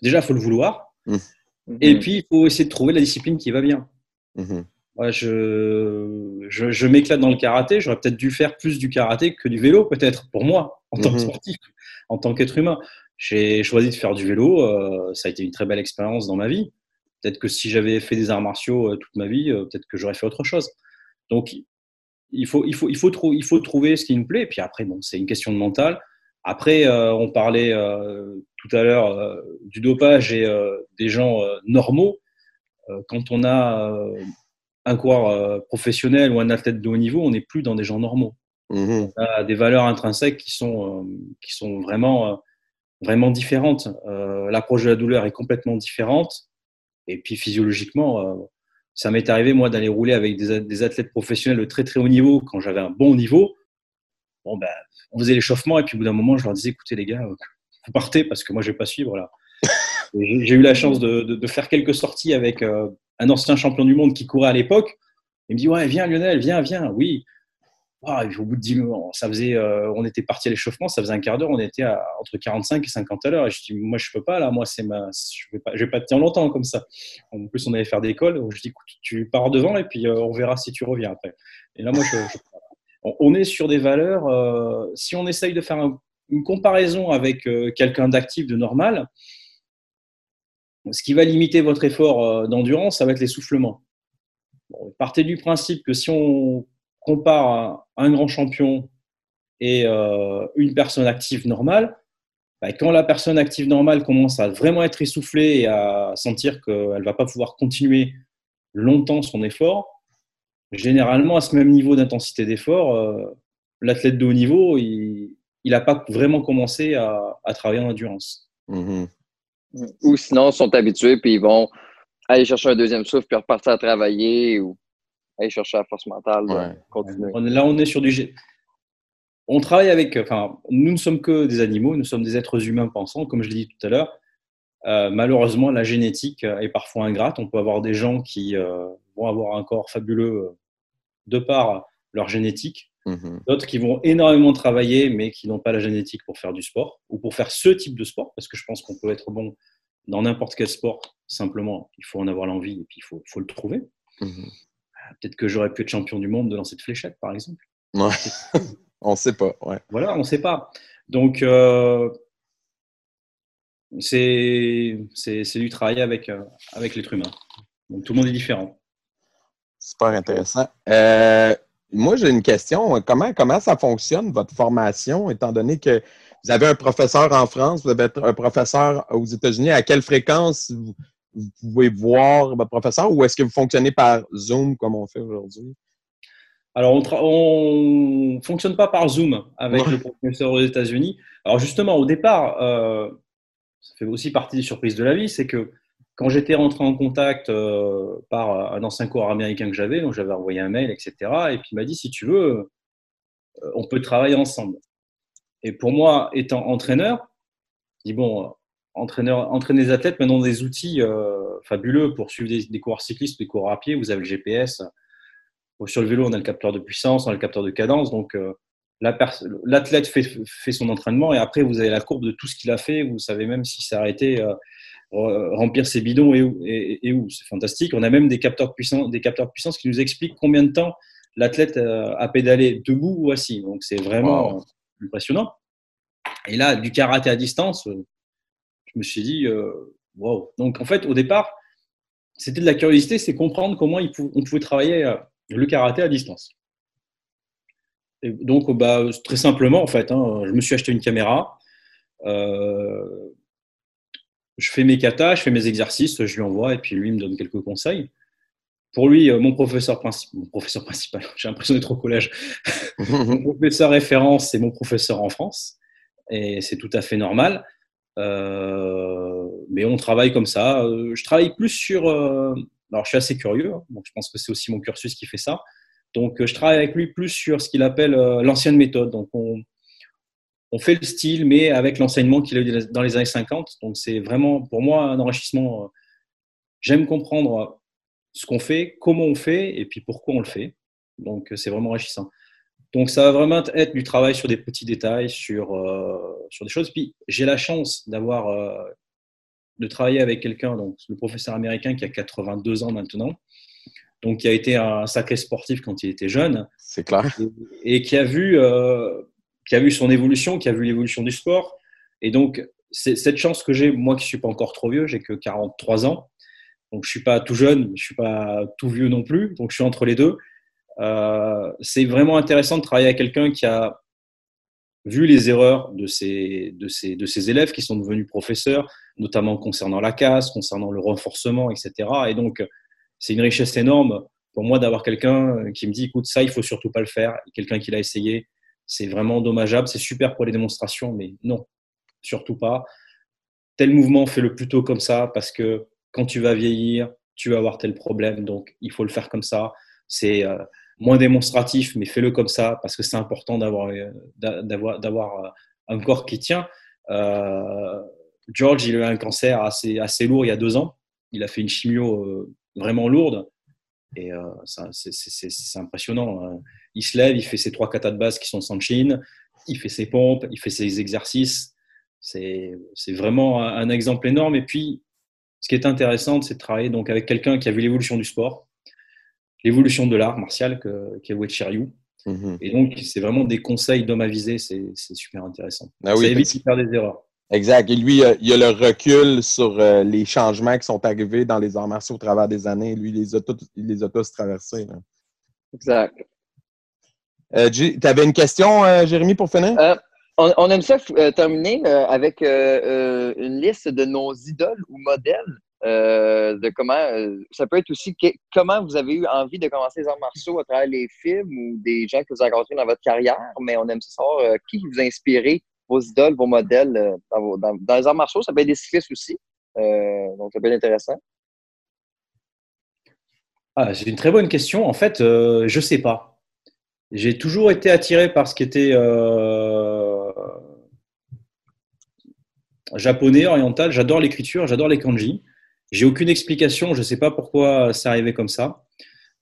déjà, il faut le vouloir. Mmh. Et puis, il faut essayer de trouver la discipline qui va bien. Mmh. je, je, m'éclate dans le karaté. J'aurais peut-être dû faire plus du karaté que du vélo, peut-être, pour moi, en tant que mmh. sportif, en tant qu'être humain. J'ai choisi de faire du vélo. Euh, ça a été une très belle expérience dans ma vie. Peut-être que si j'avais fait des arts martiaux euh, toute ma vie, euh, peut-être que j'aurais fait autre chose. Donc, il faut, il faut, il faut, il faut trouver ce qui me plaît. Et puis après, bon, c'est une question de mental. Après, euh, on parlait euh, tout à l'heure euh, du dopage et des gens normaux. quand on a un coureur professionnel ou un athlète de haut niveau, on n'est plus dans des gens normaux. Mmh on a des valeurs intrinsèques qui sont, qui sont vraiment, vraiment différentes. L'approche de la douleur est complètement différente. Et puis physiologiquement, ça m'est arrivé, moi, d'aller rouler avec des, athlètes professionnels de très, très haut niveau quand j'avais un bon niveau. Bon, ben, on faisait l'échauffement et puis au bout d'un moment, je leur disais, écoutez, les gars, vous partez parce que moi, je ne vais pas suivre. Là. J'ai eu la chance de, faire quelques sorties avec euh, un ancien champion du monde qui courait à l'époque. Il me dit, ouais, viens Lionel, viens, viens. Oui, ah, au bout de 10 minutes, ça faisait, euh, on était parti à l'échauffement, ça faisait un quart d'heure, on était à, entre 45 et 50 à l'heure. Et je dis, moi, je peux pas, là, moi, c'est ma, je vais pas, je vais pas te tenir longtemps comme ça. En plus, on allait faire des cols. Je dis, écoute, tu pars devant et puis euh, on verra si tu reviens après. Et là, moi, je, on est sur des valeurs. Euh, si on essaye de faire une comparaison avec quelqu'un d'actif, de normal, ce qui va limiter votre effort d'endurance, ça va être l'essoufflement. Partez du principe que si on compare un grand champion et euh, une personne active normale, bah, quand la personne active normale commence à vraiment être essoufflée et à sentir qu'elle ne va pas pouvoir continuer longtemps son effort, généralement à ce même niveau d'intensité d'effort, euh, l'athlète de haut niveau, il n'a pas vraiment commencé à, travailler en endurance. Mm-hmm. Ou sinon, ils sont habitués puis ils vont aller chercher un deuxième souffle puis repartir à travailler ou aller chercher la force mentale. Là, on est sur du. On travaille avec. Enfin, nous ne sommes que des animaux, nous sommes des êtres humains pensants, comme je l'ai dit tout à l'heure. Euh, malheureusement, la génétique est parfois ingrate. On peut avoir des gens qui euh, vont avoir un corps fabuleux euh, de par leur génétique, mhm. d'autres qui vont énormément travailler, mais qui n'ont pas la génétique pour faire du sport ou pour faire ce type de sport, parce que je pense qu'on peut être bon dans n'importe quel sport, simplement, il faut en avoir l'envie et puis il faut, faut le trouver. Mhm. Peut-être que j'aurais pu être champion du monde de lancer de fléchette, par exemple. Ouais. on ne sait pas. Ouais. Voilà, on ne sait pas. Donc, euh, c'est du travail avec, euh, avec l'être humain. Donc, tout le monde est différent. Super intéressant. Euh, moi, j'ai une question. Comment, comment ça fonctionne, votre formation, étant donné que vous avez un professeur en France, vous avez un professeur aux États-Unis, à quelle fréquence vous, vous pouvez voir votre professeur ou est-ce que vous fonctionnez par Zoom comme on fait aujourd'hui? Alors, on ne fonctionne pas par Zoom avec le professeur aux États-Unis. Alors, justement, au départ, euh, ça fait aussi partie des surprises de la vie, c'est que quand j'étais rentré en contact euh, par un ancien cours américain que j'avais, donc j'avais envoyé un mail, etc. Et puis il m'a dit, si tu veux, euh, on peut travailler ensemble. Et pour moi, étant entraîneur, je dis, bon, entraîneur, entraîner les athlètes, maintenant des outils fabuleux pour suivre des, des coureurs cyclistes, des coureurs à pied, vous avez le GPS, sur le vélo, on a le capteur de puissance, on a le capteur de cadence. Donc, euh, l'athlète fait, fait, son entraînement et après, vous avez la courbe de tout ce qu'il a fait. Vous savez même si s'est arrêté, euh, remplir ses bidons et où. Et, où. C'est fantastique. On a même des capteurs, de puissance, des capteurs de puissance qui nous expliquent combien de temps l'athlète euh, a pédalé debout ou assis. Donc, c'est vraiment impressionnant. Et là, du karaté à distance, je me suis dit, wow. Donc, en fait, au départ, c'était de la curiosité, c'est comprendre comment on pouvait travailler le karaté à distance. Et donc, bah, très simplement, en fait, hein, je me suis acheté une caméra. Euh, je fais mes katas, je fais mes exercices, je lui envoie et puis lui me donne quelques conseils. Pour lui, euh, mon professeur, principal, mon professeur principal, j'ai l'impression d'être au collège, mon professeur référence, c'est mon professeur en France et c'est tout à fait normal. Euh, mais on travaille comme ça. Je travaille plus sur alors, je suis assez curieux, hein. donc je pense que c'est aussi mon cursus qui fait ça. Donc, euh, je travaille avec lui plus sur ce qu'il appelle euh, l'ancienne méthode. Donc, on, on, fait le style, mais avec l'enseignement qu'il a eu dans les années 50. Donc, c'est vraiment pour moi un enrichissement. Euh, j'aime comprendre ce qu'on fait, comment on fait, et puis pourquoi on le fait. Donc, c'est vraiment enrichissant. Donc, ça va vraiment être du travail sur des petits détails, sur, sur des choses. Puis, j'ai la chance d'avoir de travailler avec quelqu'un, donc le professeur américain qui a 82 ans maintenant, donc qui a été un sacré sportif quand il était jeune. C'est clair. Et, qui a vu, euh, qui a vu son évolution, qui a vu l'évolution du sport. Et donc, c'est cette chance que j'ai, moi qui ne suis pas encore trop vieux, j'ai que 43 ans. Donc, je ne suis pas tout jeune, je ne suis pas tout vieux non plus. Donc, je suis entre les deux. Euh, c'est vraiment intéressant de travailler avec quelqu'un qui a vu les erreurs de ses, de, ses, de ses élèves qui sont devenus professeurs, notamment concernant la casse, concernant le renforcement, etc. Et donc, c'est une richesse énorme pour moi d'avoir quelqu'un qui me dit, écoute, ça, il faut surtout pas le faire. Quelqu'un qui l'a essayé, c'est vraiment dommageable. C'est super pour les démonstrations, mais non, surtout pas. Tel mouvement, fais-le plutôt comme ça, parce que quand tu vas vieillir, tu vas avoir tel problème. Donc, il faut le faire comme ça. C'est euh, moins démonstratif, mais fais-le comme ça, parce que c'est important d'avoir, euh, d'avoir, euh, un corps qui tient. Euh, George, il a eu un cancer assez, assez lourd il y a deux ans. Il a fait une chimio vraiment lourde. Et euh, c'est impressionnant. Hein. Il se lève, il fait ses trois katas de base qui sont sans chine, il fait ses pompes, il fait ses exercices. C'est vraiment un, exemple énorme. Et puis, ce qui est intéressant, c'est de travailler donc avec quelqu'un qui a vu l'évolution du sport, l'évolution de l'art martial, qui est Wei. Mm-hmm. Et donc, c'est vraiment des conseils d'homme avisé, c'est super intéressant. Ah oui, Ça évite de faire des erreurs. Exact. Et lui, il y a le recul sur euh, les changements qui sont arrivés dans les arts martiaux au travers des années. Lui, il les a tous, les a tous traversés. Exact. Euh, tu avais une question, euh, Jérémy, pour finir? On, aime ça terminer avec une liste de nos idoles ou modèles. De comment ça peut être aussi comment vous avez eu envie de commencer les arts martiaux à travers les films ou des gens que vous avez rencontrés dans votre carrière, mais on aime savoir qui vous a inspiré vos idoles, vos modèles euh, dans, les arts martiaux. Ça peut être des cyclistes aussi. Euh, donc, ça peut être intéressant. Ah, c'est une très bonne question. En fait, euh, je ne sais pas. J'ai toujours été attiré par ce qui était japonais, oriental. J'adore l'écriture, j'adore les kanji. J'ai aucune explication, je ne sais pas pourquoi c'est arrivé comme ça.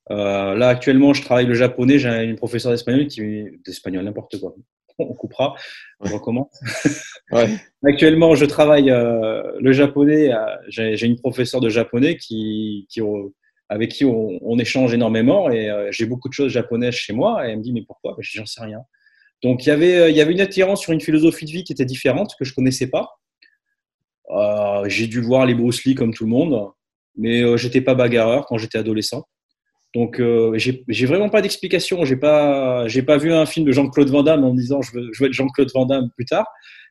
là, actuellement, je travaille le japonais. J'ai une professeure d'espagnol qui. d'espagnol, n'importe quoi on coupera, on recommence. Actuellement, je travaille euh, le japonais. J'ai une professeure de japonais qui, qui avec qui on, échange énormément et euh, j'ai beaucoup de choses japonaises chez moi. Et elle me dit mais pourquoi? Ben, J'en sais rien. Donc il y avait il y avait une attirance sur une philosophie de vie qui était différente que je connaissais pas. J'ai dû voir les Bruce Lee comme tout le monde, mais j'étais pas bagarreur quand j'étais adolescent. Donc, euh, j'ai vraiment pas d'explication. J'ai pas, j'ai pas vu un film de Jean-Claude Van Damme en me disant je veux, je être Jean-Claude Van Damme plus tard.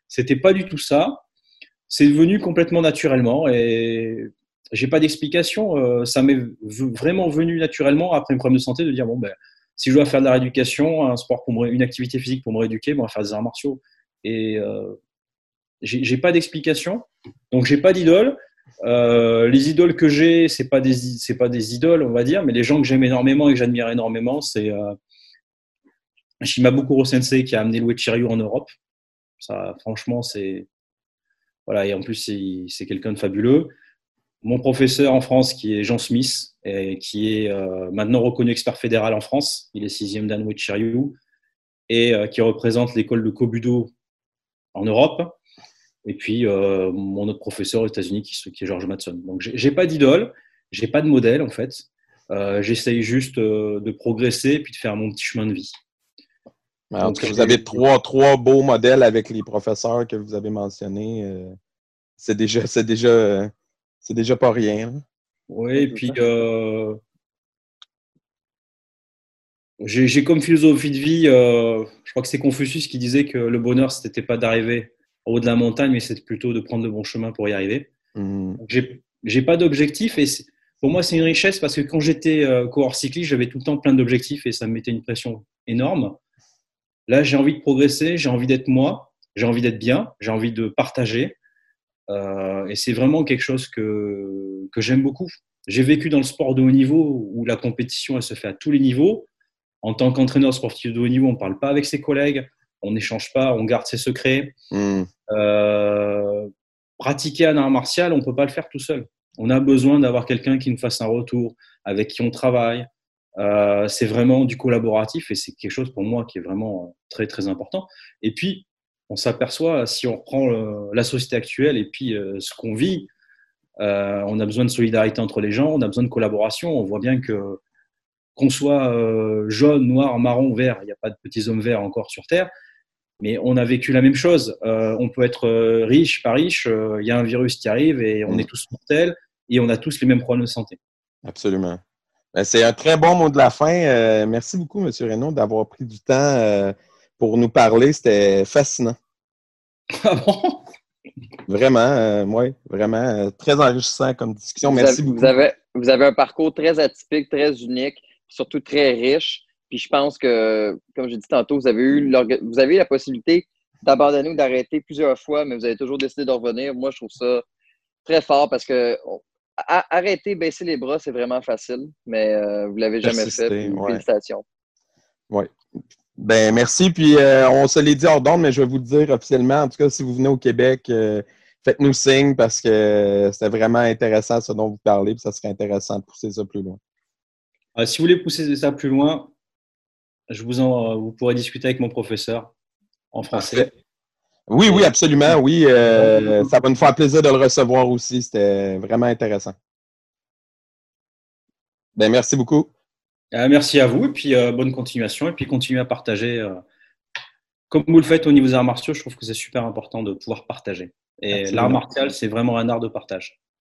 C'était pas du tout ça. C'est venu complètement naturellement et j'ai pas d'explication. Euh, ça m'est vraiment venu naturellement après un problème de santé de dire bon ben si je dois faire de la rééducation, un sport pour une activité physique pour me rééduquer, bon, on va faire des arts martiaux. Et euh, j'ai pas d'explication. Donc j'ai pas d'idole. Euh, les idoles que j'ai, c'est pas des c'est pas des idoles, on va dire, mais les gens que j'aime énormément et que j'admire énormément, c'est euh, Shimabukuro Sensei qui a amené le Wechiryu en Europe. Ça, franchement, c'est voilà, et en plus c'est quelqu'un de fabuleux. Mon professeur en France, qui est Jean Smith, et qui est euh, maintenant reconnu expert fédéral en France, il est sixième dan Wechiryu et euh, qui représente l'école de Kobudo en Europe. Et puis, euh, mon autre professeur aux États-Unis, qui, qui, est George Matson. Donc, j'ai pas d'idole, j'ai pas de modèle, en fait. Euh, J'essaye juste euh, de progresser et puis de faire mon petit chemin de vie. en tout cas, vous avez trois, trois beaux modèles avec les professeurs que vous avez mentionnés. C'est déjà, c'est déjà, c'est déjà pas rien. Oui, et puis j'ai comme philosophie de vie, je crois que c'est Confucius qui disait que le bonheur, c'était pas d'arriver haut de la montagne, mais c'est plutôt de prendre le bon chemin pour y arriver. Mmh. J'ai pas d'objectif et pour moi, c'est une richesse parce que quand j'étais euh, coureur cycliste, j'avais tout le temps plein d'objectifs et ça me mettait une pression énorme. Là, j'ai envie de progresser, j'ai envie d'être moi, j'ai envie d'être bien, j'ai envie de partager. Euh, et c'est vraiment quelque chose que, que j'aime beaucoup. J'ai vécu dans le sport de haut niveau où la compétition elle se fait à tous les niveaux. En tant qu'entraîneur sportif de haut niveau, on ne parle pas avec ses collègues, on n'échange pas, on garde ses secrets. Mmh. Euh, pratiquer un art martial, on ne peut pas le faire tout seul. On a besoin d'avoir quelqu'un qui nous fasse un retour, avec qui on travaille. Euh, c'est vraiment du collaboratif et c'est quelque chose pour moi qui est vraiment très très important. Et puis, on s'aperçoit, si on reprend la société actuelle et puis euh, ce qu'on vit, on a besoin de solidarité entre les gens, on a besoin de collaboration. On voit bien que qu'on soit jaune, noir, marron, vert, il n'y a pas de petits hommes verts encore sur Terre, mais on a vécu la même chose. Euh, on peut être euh, riche, pas riche, euh, il y a un virus qui arrive et on mm. est tous mortels et on a tous les mêmes problèmes de santé. Absolument. Ben, c'est un très bon mot de la fin. merci beaucoup, M. Renaud, d'avoir pris du temps pour nous parler. C'était fascinant. Ah bon? Vraiment, oui, vraiment. très enrichissant comme discussion. merci beaucoup. Vous avez, vous avez un parcours très atypique, très unique, surtout très riche. Puis je pense que, comme j'ai dit tantôt, vous avez eu, vous avez la possibilité d'abandonner ou d'arrêter plusieurs fois, mais vous avez toujours décidé de revenir. Moi, je trouve ça très fort parce que arrêter, baisser les bras, c'est vraiment facile, mais euh, vous ne l'avez jamais fait. Félicitations. Oui. Ben, merci. Puis euh, on se l'est dit hors d'onde, mais je vais vous le dire officiellement. En tout cas, si vous venez au Québec, euh, faites-nous signe parce que c'était vraiment intéressant ce dont vous parlez, puis ça serait intéressant de pousser ça plus loin. si vous voulez pousser ça plus loin, je vous, en, vous pourrez discuter avec mon professeur en français. Oui, oui, absolument. Oui, euh, ça va nous faire plaisir de le recevoir aussi. C'était vraiment intéressant. Ben, merci beaucoup. Euh, merci à vous et puis euh, bonne continuation et puis continuez à partager. comme vous le faites au niveau des arts martiaux, je trouve que c'est super important de pouvoir partager. Et l'art martial, c'est vraiment un art de partage.